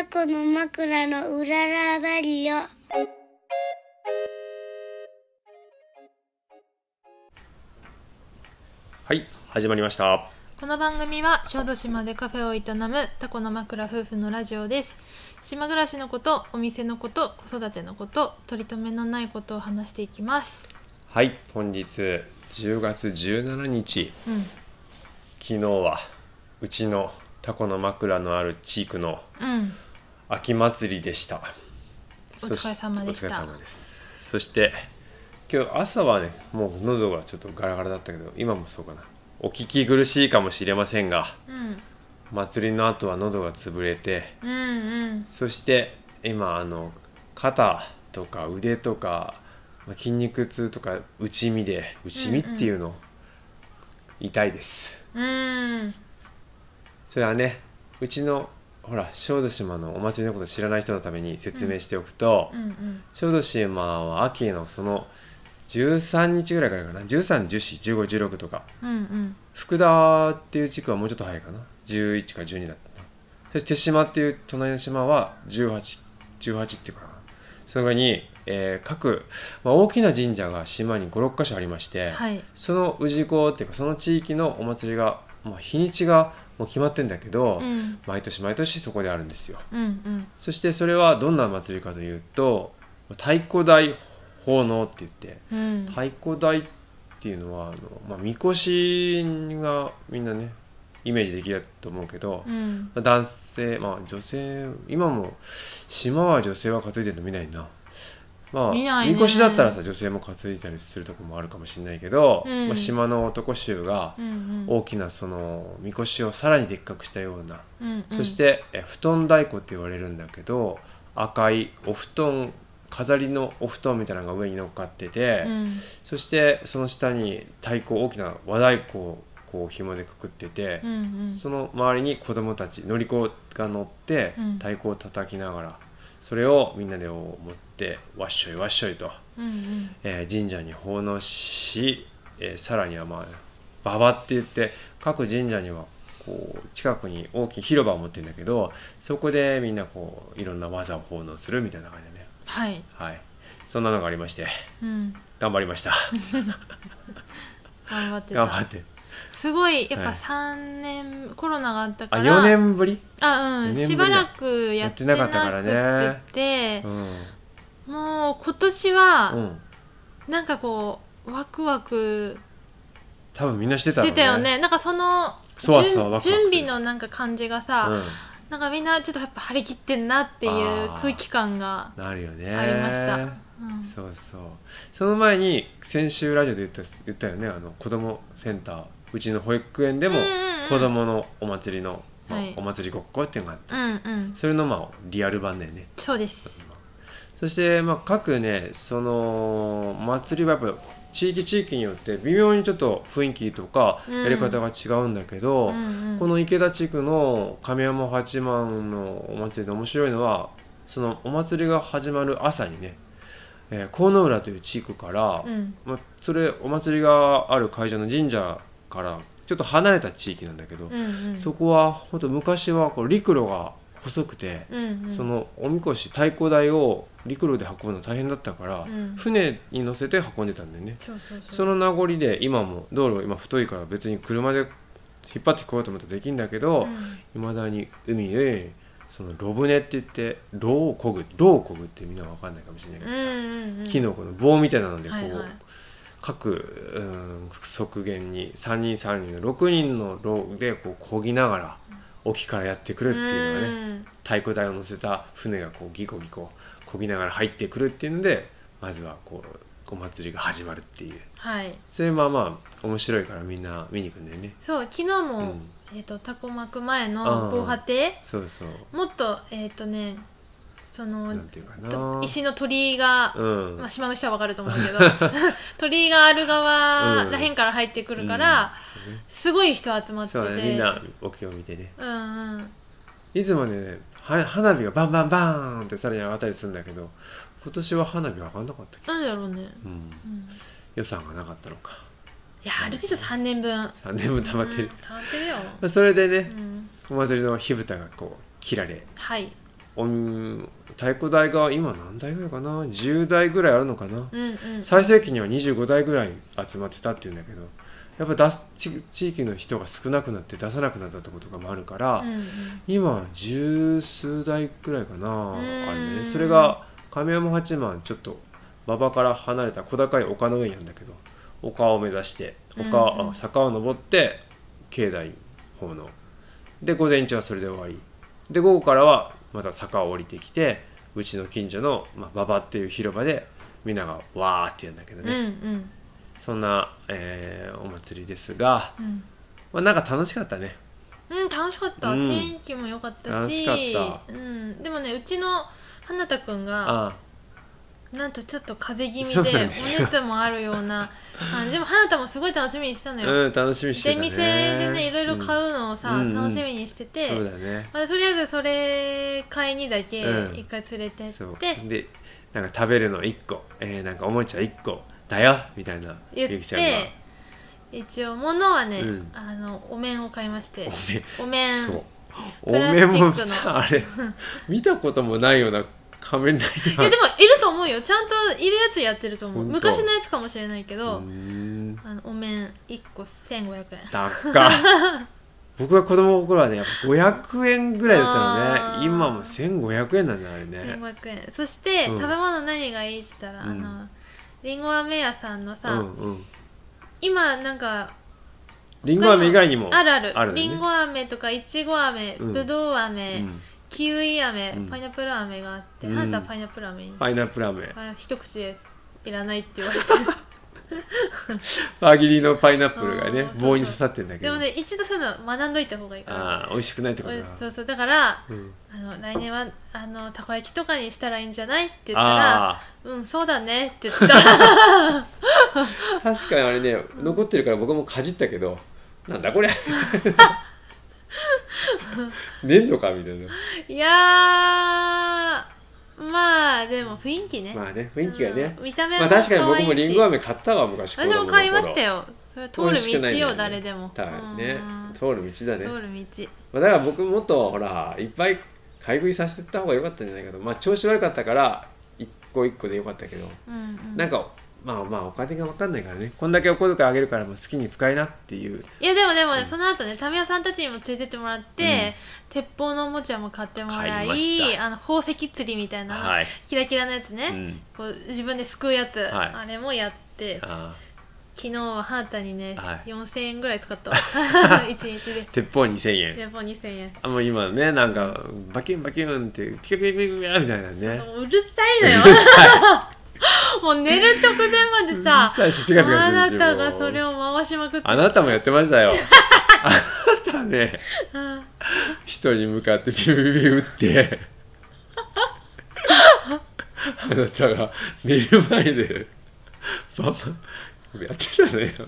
タコの枕のうららだりよ。はい始まりました。この番組は小豆島でカフェを営むタコの枕夫婦のラジオです。島暮らしのことお店のこと子育てのこと取り留めのないことを話していきます。はい本日10月17日。うん。昨日はうちのタコの枕のある地区のうん秋祭りでした。お疲れ様でした。そお疲れ様ですそして今日朝はねもう喉がちょっとガラガラだったけど今もそうかな。お聞き苦しいかもしれませんがうん。祭りの後は喉が潰れてうんうん。そして今あの肩とか腕とかまあ筋肉痛とか内身で内身っていうの、痛いです。うん。それはねうちのほら小豆島のお祭りのこと知らない人のために説明しておくと、うんうん小豆島は秋のその13日ぐらいからかな。13141516とか。うんうん。福田っていう地区はもうちょっと早いかな。11か12だったな。そして手島っていう隣の島は1818っていうかな。そのぐらいに、えー各、まあ、大きな神社が島に56か所ありまして、はい。その氏子っていうかその地域のお祭りが、まあ、日にちがもう決まってんだけど、うん。毎年毎年そこであるんですよ。うんうん。そしてそれはどんな祭りかというと太鼓台奉納って言ってうん。太鼓台っていうのはあの、まあ、みこしがみんなねイメージできると思うけど、うん。男性まあ女性今も島は女性は担いでるの見ないなまあみこしだったらさ女性も担いだりするとこもあるかもしれないけど、うん。まあ、島の男衆が大きなそのみこしをさらにでっかくしたような、うんうん。そしてえ布団太鼓って言われるんだけど赤いお布団飾りのお布団みたいなのが上に乗っかってて、うん。そしてその下に太鼓大きな和太鼓をこう紐でくくっててう、んうん。その周りに子供たち乗り子が乗ってうん。太鼓を叩きながらそれをみんなで持ってわっしょいわっしょいと、うんうん。えー神社に奉納し、えーさらにはまあ馬場って言って各神社にはこう近くに大きい広場を持ってるんだけどそこでみんなこういろんな技を奉納するみたいな感じでね。はい。はい。そんなのがありましてうん。頑張りました。頑張ってた。頑張ってすごいやっぱはい。3年、コロナがあったかあら4年ぶり？あうん。四年ぶりだ。しばらくやってなかったやってなかったからてうんもう今年は、うん。なんかこうワクワク多分みんなしてしたろうてたよね。なんかそのそわそわ準ワクワクする。準備のなんか感じがさ、うん。なんかみんなちょっとやっぱ張り切ってんなっていうあー空気感がなるよね。ありました、うん。そうそう。その前に先週ラジオで言った言ったよね。あの子供センターうちの保育園でも子供のお祭りの、まあはい。お祭りごっこっていうのがあった、それのまあリアル版だよね。そうです。そしてまあ各ねその祭りはやっぱ地域地域によって微妙にちょっと雰囲気とかうん。やり方が違うんだけど、うんうん。この池田地区の亀山八幡のお祭りで面白いのはそのお祭りが始まる朝にね、えー河野浦という地区から、うん。まあ、それお祭りがある会場の神社からちょっと離れた地域なんだけど、うんうん。そこは本当昔はこう陸路が細くて、うんうん。そのおみこし太鼓台を陸路で運ぶの大変だったから、うん。船に乗せて運んでたんだよね。その名残で今も道路今太いから別に車で引っ張ってこようと思ったらできるんだけどいま、未だに海でそのロブネって言ってロをこぐロをこぐってみんなわかんないかもしれないけどさ、うんうんうん。木のこの棒みたいなのでこう、はいはい各、うん、側弦に3人3人の6人のロでこう漕ぎながら沖からやってくるっていうのがね、うん。太鼓台を乗せた船がこうギコギコ漕ぎながら入ってくるっていうのでまずはこうお祭りが始まるっていう。はい。それまあまあ面白いからみんな見に行くんだよね。そう昨日も、うん。えっ、とタコ巻く前うん。の防波堤？そうそう。もっとえっ、とねその石の鳥居が、うん。まあ、島の人はわかると思うけど 鳥居がある側らへんから入ってくるから、うん。そうね。すごい人集まってて。そうだね。みんな沖を見てね。うんうん。いつもねは花火がバンバンバーンってさらに上がったりするんだけど今年は花火上がんなかった気がする。なんでだろうね、予算がなかったのか。いやあるでしょ3年分。3年分溜まってる。うん、溜まってるよ、それでねうん、お祭りの火蓋がこう切られはい太鼓台が今何台ぐらいかな？10台ぐらいあるのかな、うんうん。最盛期には25台ぐらい集まってたっていうんだけどやっぱ出す地地域の人が少なくなって出さなくなったってこともあるから、うんうん。今十数台ぐらいかなん。あるね。それが亀山八幡ちょっと馬場から離れた小高い丘の上にあるんだけど丘を目指して丘、うんうん。あ坂を登って境内方の。で午前中はそれで終わり。で午後からはまた坂を降りてきてうちの近所の、まあ、馬場っていう広場でみんながわーって言うんだけどうんね、うん。そんな、えーお祭りですが、うん。まあ、なんか楽しかったね。うん楽しかった、うん。天気も良かった楽しうん、でもねうちの花田くんがあなんとちょっと風邪気味でお熱もあるようなあでも花田もすごい楽しみにしたのあよ、うん楽しみにしてたね。出店でねいろいろ買うのをさ、うん楽しみにしてて、そうだね。まあ、とりあえずそれ買いにだけうん。一回連れてって、そう。でなんか食べるの1個、えーなんかおもちゃ1個だよみたいな。言っゆきちゃんが。て一応物はね、うん。あのお面を買いまして。おお面。そう。おプラスチ面もックの。さあれ。見たこともないような仮面ライダーいやでもいると思うよ。ちゃんといるやつやってると思う。ほんと昔のやつかもしれないけうど、ー。んあのお面1個1500円。高っ。僕が子供の頃はねやっぱ500円ぐらいだったのあー。ね今も1500円なんだあれね。1500円。そして、うん。食べ物何がいいって言ったら、うん。あのりんご飴屋さんのさ、うんうん。今なんかりんご飴以外にもあるある。あるよね。りんご飴とかいちご飴うん。ぶどう飴、うんキウイ飴、うん。パイナップル飴があって、うん。あんたはパイナップル飴？に、パイナップル飴。あ一口でいらないって言われて。輪切りのパイナップルがね棒に刺さってんだけど。でもね一度そういうの学んどいた方がいいから。ああ美味しくないってことだ。そうそうだからうん。あの来年はあのたこ焼きとかにしたらいいんじゃないって言ったらあうんそうだねって言ってた。あ 確かにあれね残ってるから僕もかじったけどなんだこれ 粘土かみたいな。いやーまあでも雰囲気ね、まあね雰囲気がね。うん見た目はまあ確かに僕もりんご飴買ったわ昔。私も買いましたよ。よそれ通美味しくる道よ、ないんだよね。誰でも。たね。うん。通る道だね。通る道。まあだから僕もっとほらいっぱい買い食いさせた方が良かったんじゃないかと。まあ調子悪かったから一個一個で良かったけど。うんうん。なんかまあまあお金が分かんないからね。こんだけお小遣いあげるからもう好きに使いなっていう。いやでもでもね、その後ね民生さんたちにも連れてってもらって、鉄砲のおもちゃも買ってもら買いあの宝石釣りみたいな、はい。キラキラのやつね、うん。こう自分ですくうやつ、はい。あれもやってあ昨日はハータにね、はい。4000円ぐらい使ったわ。一日で。ー鉄砲2000円。鉄砲2000円。あもう今ねなんかバキュンバキュンってピカピカピカみたいなね。うるさいのよもう寝る直前までさあなたがそれを回しまくって。あなたもやってましたよ。あなたね人に向かってピピピピ打って。あなたが寝る前でバンバンやってたね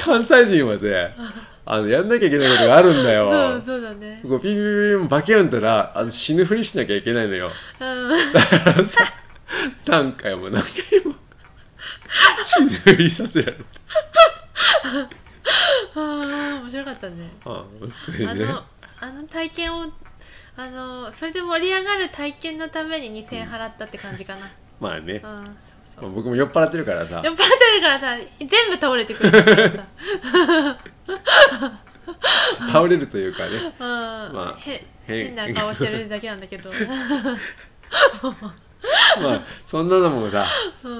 関西人はねあのやんなきゃいけないことがあるんだよ。そうそうだね。こうピピピピバキュンったらあの死ぬふりしなきゃいけないのようんだからさ何回も何回も死ぬふりさせられてあー面白かったねあ本当にねあのあの体験をあのそれで盛り上がる体験のために2000円払ったって感じかなまあね、うんそうそうまあ僕も酔っ払ってるからさ酔っ払ってるからさ全部倒れてくるからさ 倒れるというかね。うん、まあへ変変な顔してるだけなんだけど。まあそんなのもさ、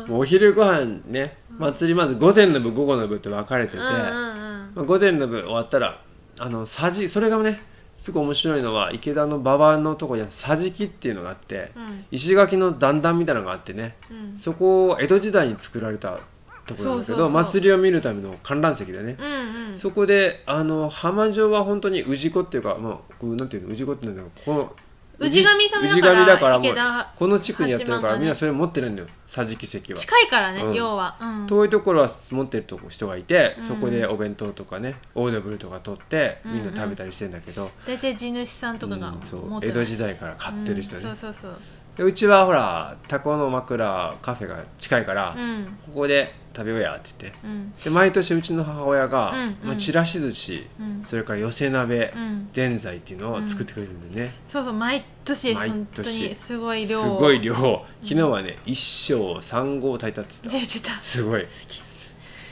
もうお昼ご飯ね祭りまず午前の部午後の部って分かれてて、うんうんうん。まあ、午前の部終わったらあのさじそれがねすごい面白いのは池田の馬場のとこには桟敷っていうのがあって、うん。石垣の段々みたいなのがあってねうん。そこを江戸時代に作られたところなんだけど祭りを見るための観覧席でね、うんうん。そこであの浜城は本当に氏子っていうか、まあ、こうなんていうの？氏子ってなんだろう。この氏神様だから氏神だからもうこの地区にやってるからみんなそれ持ってるんだよ。桟敷席は。近いからね、うん。要は、うん、遠いところは持ってるとこ人がいて、うん。そこでお弁当とかねオードブルとか取ってうんみんな食べたりしてんだけど、大体地主さんとかが江戸時代から買ってる人ね。うんそうそうそう。でうちはほらタコの枕カフェが近いから、うん。ここで食べようやって言って。うん。で毎年うちの母親が、うんうん。まあ、ちらし寿司うん。それから寄せ鍋、うん。ぜんざいっていうのを作ってくれるんでね、そうそう毎年毎本当年にすごいす量。をごい量。昨日はね一升三合炊いたって言ってた。た。すごい。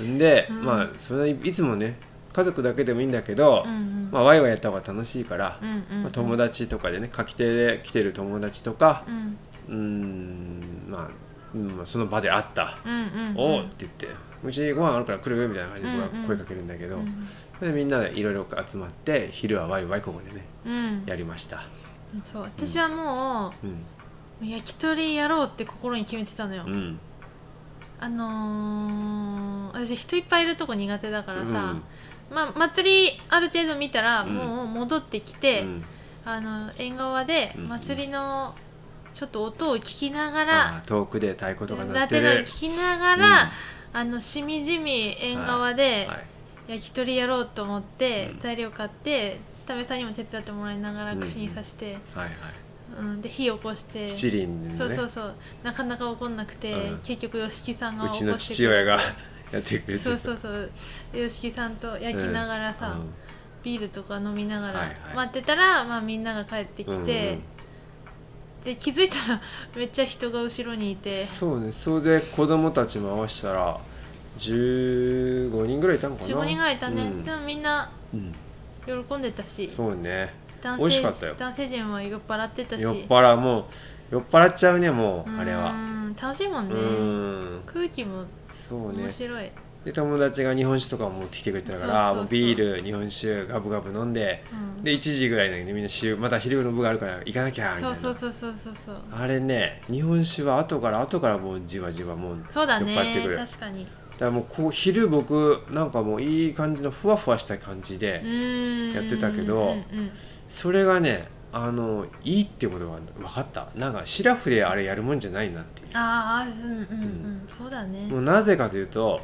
んで、うん。まあそれいつもね家族だけでもいいんだけど、うんうん。まあ、ワイワイやった方が楽しいから、うんうんうん。まあ、友達とかでね書き手で来てる友達とかうん。うーんまあ、その場で会ったうんうん「うん。おお!」って言って「うちにご飯あるから来る?」みたいな感じで僕は声かけるんだけど、みんなでいろいろ集まって昼はワイワイここでねうん。やりました、そう私はもう焼き鳥やろうって心に決めてたのよ、うん。あのー、私人いっぱいいるとこ苦手だからさ、うん。まあ祭りある程度見たらうん。もう戻ってきて、うん。あの縁側でうん。祭りのちょっと音を聞きながあら、ー遠くで太鼓とか鳴だってるの聞きながら、あのしみじみ縁側ではい焼き鳥やろうと思って、うん。材料買って多部さんにも手伝ってもらいながらうん串に刺して、はいはい。うんで火起こして。七輪でね。そうそうそう。なかなか怒んなくて、うん。結局吉木さんがうちの起こしてくれて。父親がやってくれてそうそうそう。で吉木さんと焼きながらさ、うん。ビールとか飲みながらはいはい。待ってたら、まあ、みんなが帰ってきて、で気づいたら めっちゃ人が後ろにいて。そうね。総勢子供たちも合わせたら15人ぐらいいたのかな？45人ぐらいいたね、うん。でもみんなうん。喜んでたし。そうね。男美味し性かったよ。男性陣は酔っ払ってたし。酔っ払う。もう酔っ払っちゃうねもうあれは。うん楽しいもんうねん。空気もそうね。面白い、で友達が日本酒とかも持ってきてくれてたからもうビール日本酒ガブガブ飲んでうん。で1時ぐらいにみんな週また昼の部があるから行かなきゃみたいな。そうそうそうそうそうあれね日本酒は後から後からもうじわじわもうそうだ酔っ払ってくる。ね確かに。だからもうこう昼僕なんかもういい感じのふわふわした感じで、うん。やってたけどうんうんそれがねあのいいってことが分かった。なんかシラフであれやるもんじゃないなっていう。ああうんうん。うん、そうだね。もうなぜかというと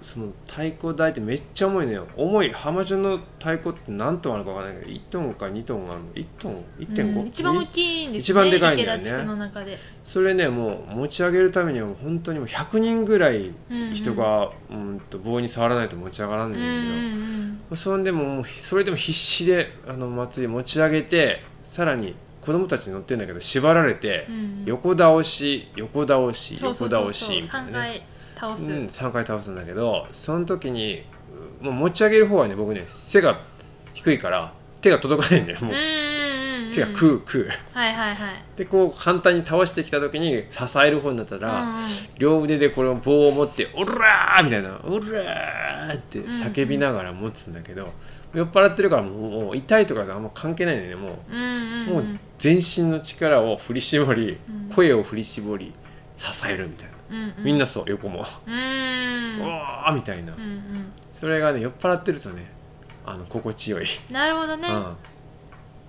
その太鼓台ってめっちゃ重いのよ。重い浜中の太鼓って何トンあるか分からないけど1トンか2トンあるの。1トン1.5、うん一番大きいんですね。一番でかいんだよね。それねもう持ち上げるためには本当にもう100人ぐらい人が、うんと棒に触らないと持ち上がらないんだけど、うんうんうん。そんでもそれでも必死であの祭り持ち上げてさらに子供たち乗ってるんだけど縛られて、うん横倒し横倒し横倒しみたい3なね。回倒す、うん、3回倒すんだけどその時にうもう持ち上げる方はね僕ね背が低いから手が届かないんだよもう、うんうんうんうん。手が食う食う。はいはいはい。でこう簡単に倒してきた時に支える方になったら、うんうん両腕でこれを棒を持って「オラー!」みたいな「オラー!」って叫びながら持つんだけど、酔っ払ってるからもう痛いとかあんま関係ないんだよねもう。んうんう,、うん。もう全身の力を振り絞り、うん。声を振り絞り支えるみたいな、うんうん。みんなそう横も。う「ん。おー!」みたいな、うんうん。それがね酔っ払ってるとねあの心地よい、なるほどね、うん、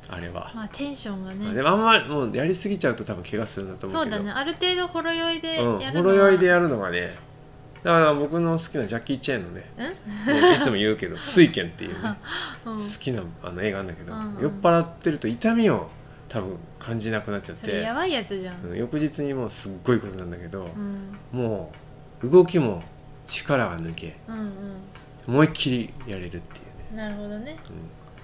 あれは、まあテンションがね。でもあんまもうやりすぎちゃうと多分怪我するんだと思うけど。そうだね。ある程度ほろ酔いでうん、やるのは、ほろ酔いでやるのがねだから僕の好きなジャッキー・チェーンのねいつも言うけど「水拳」っていうね うん。好きなあの映画なんだけど、うんうん。酔っ払ってると痛みを多分感じなくなっちゃって。やばいやつじゃん、うん翌日にもうすっごいことなんだけど、うん、もう動きも力が抜けうんうん。思いっきりやれるっていうね、なるほどね。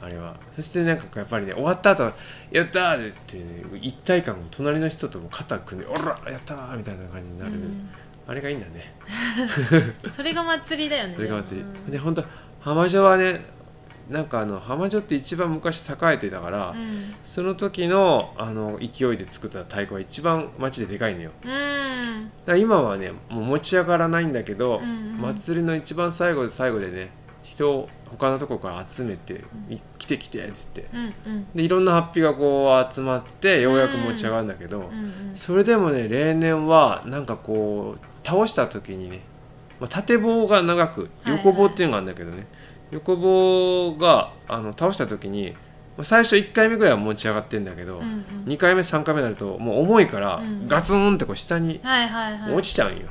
うん、あれは。そしてなんかやっぱりね終わった後やったー!」って、ね、一体感を隣の人とも肩組んで「おらやったー!」みたいな感じになる、うん。あれがいいんだね。それが祭りだよね。それが祭り、うん。で本当浜女はねなんかあの浜女って一番昔栄えてたから、うん。その時のあの勢いで作った太鼓が一番街ででかいのよ。だかうんら今はねもう持ち上がらないんだけど、うんうん。祭りの一番最後で最後でね人を他のとこから集めて「い来て来て」っつって。うんうん。でいろんなハッピーがこう集まってようやく持ち上がるんだけど、うんうん。それでもね例年はなんかこう倒した時にね、まあ、縦棒が長くはいはい横棒っていうのがあるんだけどね、横棒があの倒した時に、まあ、最初1回目ぐらいは持ち上がってんだけど、うんうん。2回目3回目になるともう重いからうんガツンってこう下に落ちちゃうんよ、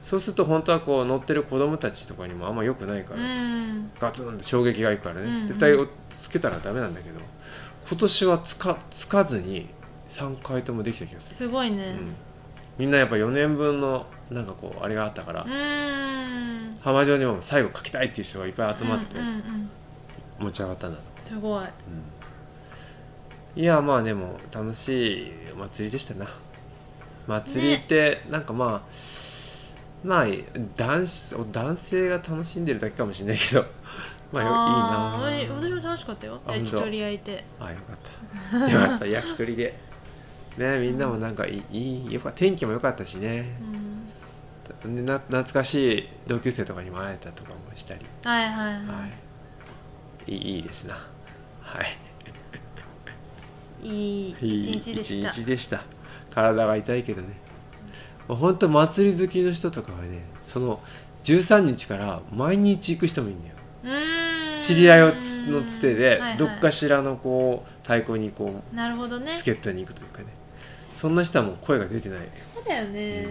そうすると本当はこう乗ってる子供たちとかにもあんま良くないから、うんガツンって衝撃がいくからね、絶対つけたらダメなんだけど今年はつかつかずに3回ともできた気がする。すごいね、うんみんなやっぱ4年分のなんかこうあれがあったから、浜城にも最後書きたいっていう人がいっぱい集まってうんうんうん持ち上がったんだ、すごい。いやまあでも楽しいお祭りでしたな。祭りってなんかまあ、まあ男子男性が楽しんでるだけかもしれないけど まあいいな。私も楽しかったよ。あ焼き鳥焼いて。あよかった。よかった。焼き鳥でねみんなもなんかいいいい天気も良かったしね。うん。でな懐かしい同級生とかにも会えたとかもしたり、はいはいははい、いい。いいですな。はい。いいいいい一日でした。一日でした。体が痛いけどね。もうほんと祭り好きの人とかはねその13日から毎日行く人もいるんだよ。知り合いをつのつてではいはい。どっかしらのこう太鼓にこなるほどね。う助っ人に行くというかねそんな人はもう声が出てない。そうだよね、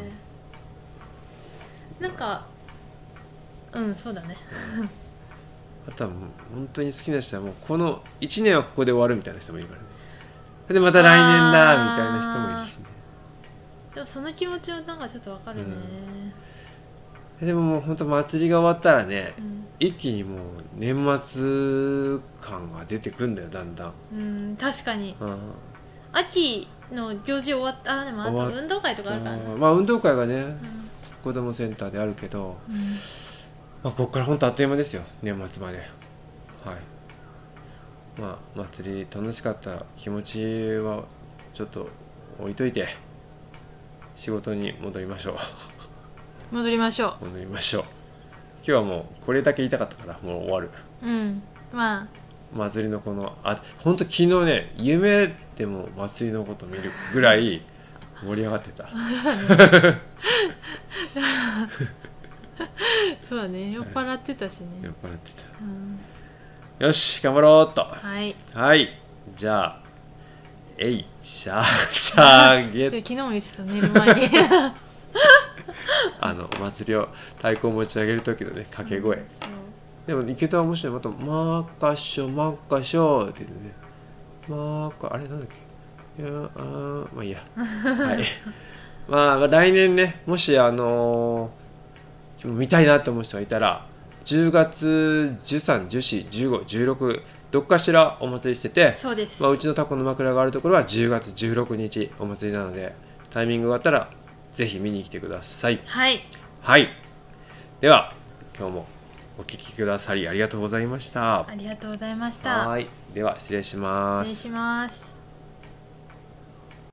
なんかうんそうだね。あとはもう本当に好きな人はもうこの1年はここで終わるみたいな人もいるからね。でまた来年だみたいな人もいるしね。でもその気持ちはなんかちょっとわかるね。でももう本当祭りが終わったらねうん、一気にもう年末感が出てくんだよだんだん、うん、確かに。うん。秋の行事終わったあでもあと運動会とかあるからまあ運動会がねうん子供センターであるけど、うん。まあ、ここから本当あっという間ですよ年末まで。はい。まあ祭り楽しかった気持ちはちょっと置いといて仕事に戻りましょう。戻りましょ戻りましょう。今日はもうこれだけ言いたかったからもう終わる。ううん。まあ祭りのこのあ本当昨日ね夢でも祭りのこと見るぐらい盛り上がってた。そうだね酔っ払ってたしね。酔っ、払ってうん、たよし頑張ろうっと。はい。はい。じゃあえいしゃしゃげ。で 昨日も言ってた寝る前に。あのお祭りを太鼓を持ち上げる時のね掛け声、そうでも池田は面白い。また「マーカショマーカショ」って言ってね。マーカあれなんだっけ？いやあーまあいいや。はい。まあ来年ねもしあのー見たいなと思う人がいたら10月13141516どっかしらお祭りしててそうです、まあ、うちのタコの枕があるところは10月16日お祭りなのでタイミングがあったらぜひ見に来てください。はい。はい。では今日もお聞きくださりありがとうございました。ありがとうございました。はい。では失礼します。失礼します